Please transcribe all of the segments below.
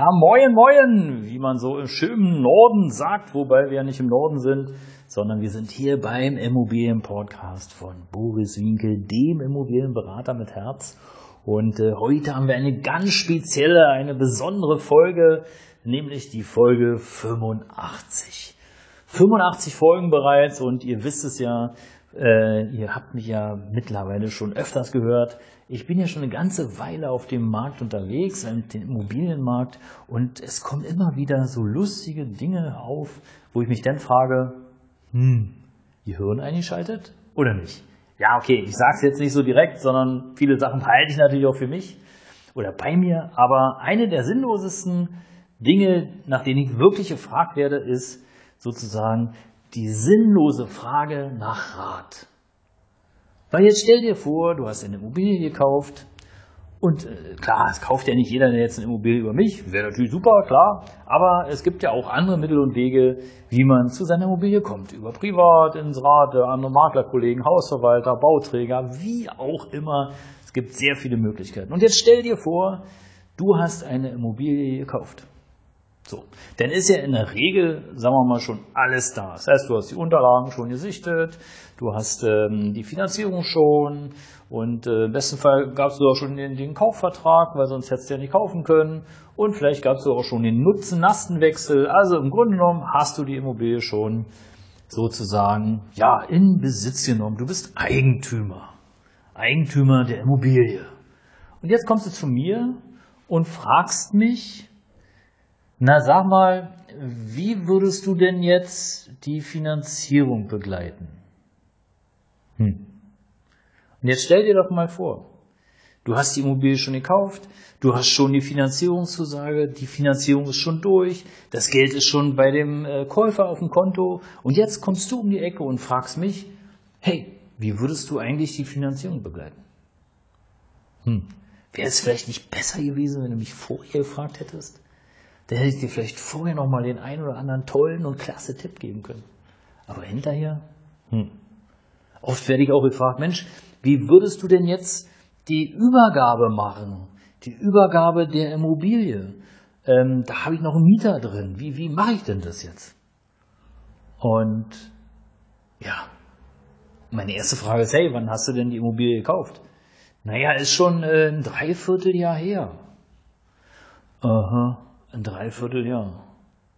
Ja, moin, moin, wie man so im schönen Norden sagt, wobei wir ja nicht im Norden sind, sondern wir sind hier beim Immobilienpodcast von Boris Winkel, dem Immobilienberater mit Herz. Und äh, heute haben wir eine ganz spezielle, eine besondere Folge, nämlich die Folge 85. 85 Folgen bereits und ihr wisst es ja, äh, ihr habt mich ja mittlerweile schon öfters gehört. Ich bin ja schon eine ganze Weile auf dem Markt unterwegs, dem Immobilienmarkt, und es kommen immer wieder so lustige Dinge auf, wo ich mich dann frage, hm, Gehirn eingeschaltet oder nicht? Ja, okay, ich sage es jetzt nicht so direkt, sondern viele Sachen halte ich natürlich auch für mich oder bei mir. Aber eine der sinnlosesten Dinge, nach denen ich wirklich gefragt werde, ist sozusagen die sinnlose Frage nach Rat. Weil jetzt stell dir vor, du hast eine Immobilie gekauft und äh, klar, es kauft ja nicht jeder jetzt eine Immobilie über mich, wäre natürlich super, klar, aber es gibt ja auch andere Mittel und Wege, wie man zu seiner Immobilie kommt. Über Privat, Inserate, andere Maklerkollegen, Hausverwalter, Bauträger, wie auch immer. Es gibt sehr viele Möglichkeiten. Und jetzt stell dir vor, du hast eine Immobilie gekauft. So. Dann ist ja in der Regel, sagen wir mal, schon alles da. Das heißt, du hast die Unterlagen schon gesichtet, du hast ähm, die Finanzierung schon und äh, im besten Fall gab es auch schon den, den, Kaufvertrag, weil sonst hättest du ja nicht kaufen können. Und vielleicht gab es auch schon den Nutzen-Nastenwechsel. Also im Grunde genommen hast du die Immobilie schon sozusagen ja in Besitz genommen. Du bist Eigentümer. Eigentümer der Immobilie. Und jetzt kommst du zu mir und fragst mich, na, sag mal, wie würdest du denn jetzt die Finanzierung begleiten? Hm. Und jetzt stell dir doch mal vor, du hast die Immobilie schon gekauft, du hast schon die Finanzierungszusage, die Finanzierung ist schon durch, das Geld ist schon bei dem äh, Käufer auf dem Konto und jetzt kommst du um die Ecke und fragst mich, hey, wie würdest du eigentlich die Finanzierung begleiten? Hm. Wäre es vielleicht nicht besser gewesen, wenn du mich vorher gefragt hättest? Da hätte ich dir vielleicht vorher noch mal den einen oder anderen tollen und klasse Tipp geben können. Aber hinterher, hm. Oft werde ich auch gefragt, Mensch, wie würdest du denn jetzt die Übergabe machen? Die Übergabe der Immobilie. Ähm, da habe ich noch einen Mieter drin. Wie, wie mache ich denn das jetzt? Und ja, meine erste Frage ist, hey, wann hast du denn die Immobilie gekauft? Naja, ist schon äh, ein Dreivierteljahr her. Aha. Ein Dreivierteljahr.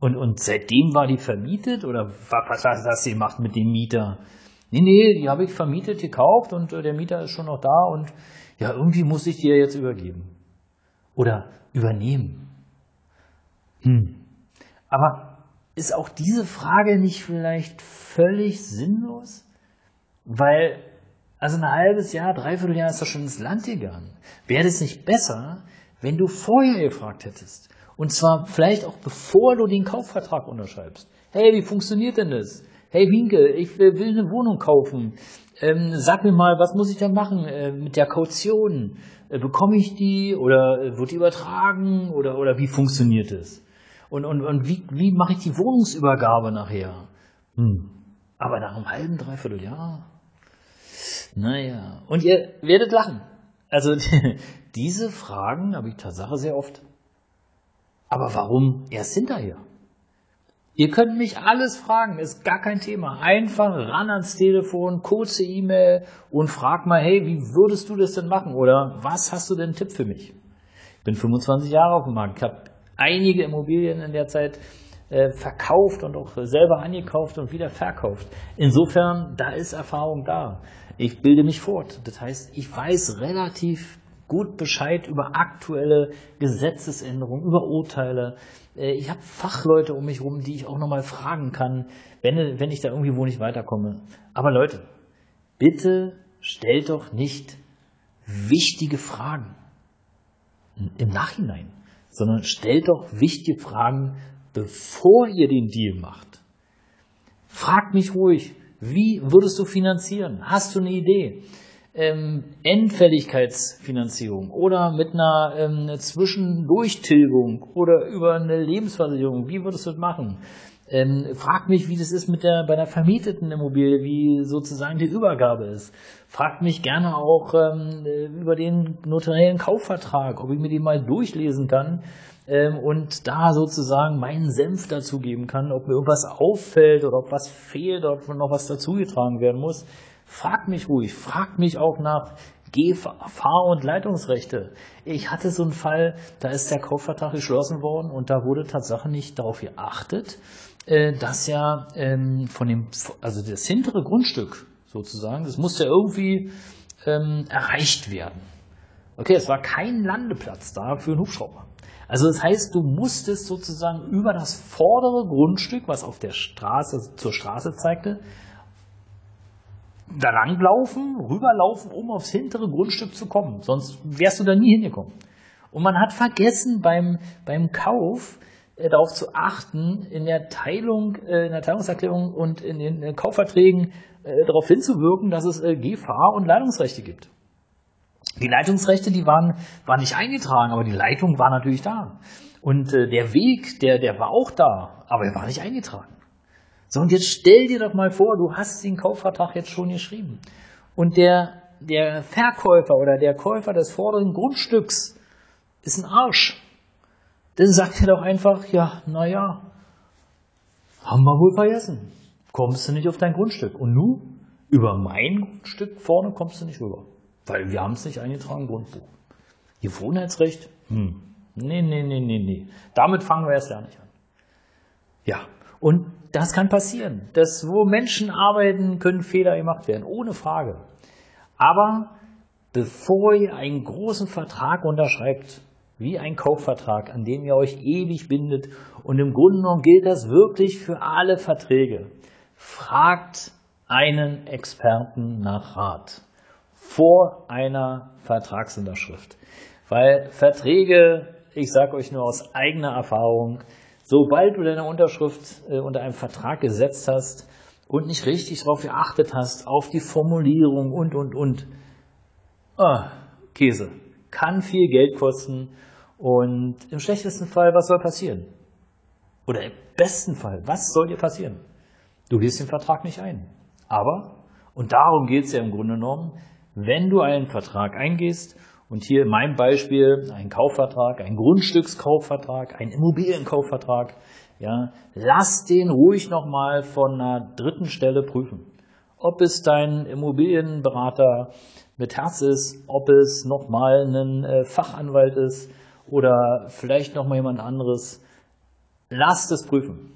Und, und seitdem war die vermietet oder was hast du gemacht mit dem Mieter? Nee, nee, die habe ich vermietet, gekauft und äh, der Mieter ist schon noch da und ja, irgendwie muss ich die ja jetzt übergeben. Oder übernehmen. Hm. Aber ist auch diese Frage nicht vielleicht völlig sinnlos? Weil, also ein halbes Jahr, dreiviertel Jahr ist doch schon ins Land gegangen. Wäre es nicht besser, wenn du vorher gefragt hättest? Und zwar vielleicht auch bevor du den Kaufvertrag unterschreibst. Hey, wie funktioniert denn das? Hey Winke, ich will eine Wohnung kaufen. Ähm, sag mir mal, was muss ich da machen äh, mit der Kaution? Äh, bekomme ich die oder äh, wird die übertragen oder, oder wie funktioniert es? Und, und, und wie, wie mache ich die Wohnungsübergabe nachher? Hm. Aber nach einem halben, dreiviertel Jahr? Naja. Und ihr werdet lachen. Also diese Fragen habe ich Tatsache sehr oft. Aber warum erst hinterher? Ihr könnt mich alles fragen, ist gar kein Thema. Einfach ran ans Telefon, kurze E-Mail und frag mal, hey, wie würdest du das denn machen? Oder was hast du denn einen Tipp für mich? Ich bin 25 Jahre auf dem Markt. Ich habe einige Immobilien in der Zeit äh, verkauft und auch selber angekauft und wieder verkauft. Insofern, da ist Erfahrung da. Ich bilde mich fort. Das heißt, ich weiß relativ gut Bescheid über aktuelle Gesetzesänderungen, über Urteile. Äh, ich habe Fachleute um mich herum, die ich auch nochmal fragen kann, wenn, wenn ich da irgendwie wo nicht weiterkomme. Aber Leute, bitte stellt doch nicht wichtige Fragen im Nachhinein, sondern stellt doch wichtige Fragen, bevor ihr den Deal macht. Frag mich ruhig, wie würdest du finanzieren? Hast du eine Idee? Ähm, Endfälligkeitsfinanzierung oder mit einer ähm, Zwischendurchtilgung oder über eine Lebensversicherung, wie würdest du das machen? Ähm, frag mich, wie das ist mit der, bei der vermieteten Immobilie, wie sozusagen die Übergabe ist. Frag mich gerne auch ähm, über den notariellen Kaufvertrag, ob ich mir den mal durchlesen kann ähm, und da sozusagen meinen Senf dazugeben kann, ob mir irgendwas auffällt oder ob was fehlt oder ob noch was dazugetragen werden muss. Frag mich ruhig, frag mich auch nach Fahr- und Leitungsrechte. Ich hatte so einen Fall, da ist der Kaufvertrag geschlossen worden und da wurde tatsächlich nicht darauf geachtet, äh, dass ja ähm, von dem, also das hintere Grundstück sozusagen, das musste irgendwie ähm, erreicht werden. Okay, es war kein Landeplatz da für einen Hubschrauber. Also das heißt, du musstest sozusagen über das vordere Grundstück, was auf der Straße zur Straße zeigte, da langlaufen, rüberlaufen, um aufs hintere Grundstück zu kommen. Sonst wärst du da nie hingekommen. Und man hat vergessen beim, beim Kauf äh, darauf zu achten, in der Teilung, äh, in der Teilungserklärung und in den äh, Kaufverträgen äh, darauf hinzuwirken, dass es äh, Gefahr- und Leitungsrechte gibt. Die Leitungsrechte, die waren, waren nicht eingetragen, aber die Leitung war natürlich da. Und äh, der Weg, der, der war auch da, aber er war nicht eingetragen. So, und jetzt stell dir doch mal vor, du hast den Kaufvertrag jetzt schon geschrieben. Und der, der Verkäufer oder der Käufer des vorderen Grundstücks ist ein Arsch. Dann sagt er doch einfach, ja, naja, haben wir wohl vergessen. Kommst du nicht auf dein Grundstück. Und nun, über mein Grundstück vorne kommst du nicht rüber. Weil wir haben es nicht eingetragen Grundbuch. Gewohnheitsrecht? Hm. Nee, nee, nee, nee, nee. Damit fangen wir erst gar nicht an. Ja, und das kann passieren. Das, wo Menschen arbeiten, können Fehler gemacht werden, ohne Frage. Aber bevor ihr einen großen Vertrag unterschreibt, wie ein Kaufvertrag, an dem ihr euch ewig bindet, und im Grunde genommen gilt das wirklich für alle Verträge, fragt einen Experten nach Rat vor einer Vertragsunterschrift. Weil Verträge, ich sage euch nur aus eigener Erfahrung, sobald du deine Unterschrift äh, unter einem Vertrag gesetzt hast und nicht richtig darauf geachtet hast, auf die Formulierung und, und, und, ah, Käse, kann viel Geld kosten und im schlechtesten Fall, was soll passieren? Oder im besten Fall, was soll dir passieren? Du gehst den Vertrag nicht ein. Aber, und darum geht es ja im Grunde genommen, wenn du einen Vertrag eingehst und hier in meinem Beispiel ein Kaufvertrag, ein Grundstückskaufvertrag, ein Immobilienkaufvertrag, ja, lass den ruhig nochmal von einer dritten Stelle prüfen. Ob es dein Immobilienberater mit Herz ist, ob es nochmal ein äh, Fachanwalt ist oder vielleicht nochmal jemand anderes. Lass das prüfen.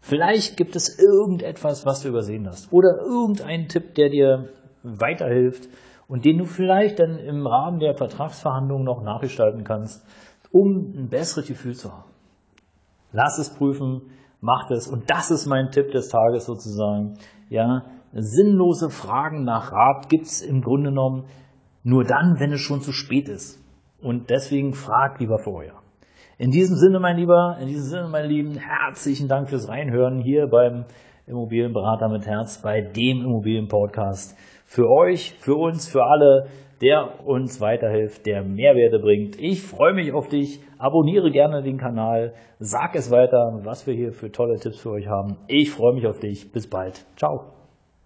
Vielleicht gibt es irgendetwas, was du übersehen hast oder irgendeinen Tipp, der dir weiterhilft und den du vielleicht dann im Rahmen der Vertragsverhandlungen noch nachgestalten kannst, um ein besseres Gefühl zu haben. Lass es prüfen, mach es und das ist mein Tipp des Tages sozusagen. Ja, sinnlose Fragen nach Rat gibt es im Grunde genommen nur dann, wenn es schon zu spät ist. Und deswegen frag lieber vorher. In diesem Sinne, mein Lieber, in diesem Sinne, meine Lieben, herzlichen Dank fürs Reinhören hier beim Immobilienberater mit Herz, bei dem Immobilienpodcast für euch, für uns, für alle, der uns weiterhilft, der Mehrwerte bringt. Ich freue mich auf dich. Abonniere gerne den Kanal. Sag es weiter, was wir hier für tolle Tipps für euch haben. Ich freue mich auf dich. Bis bald. Ciao.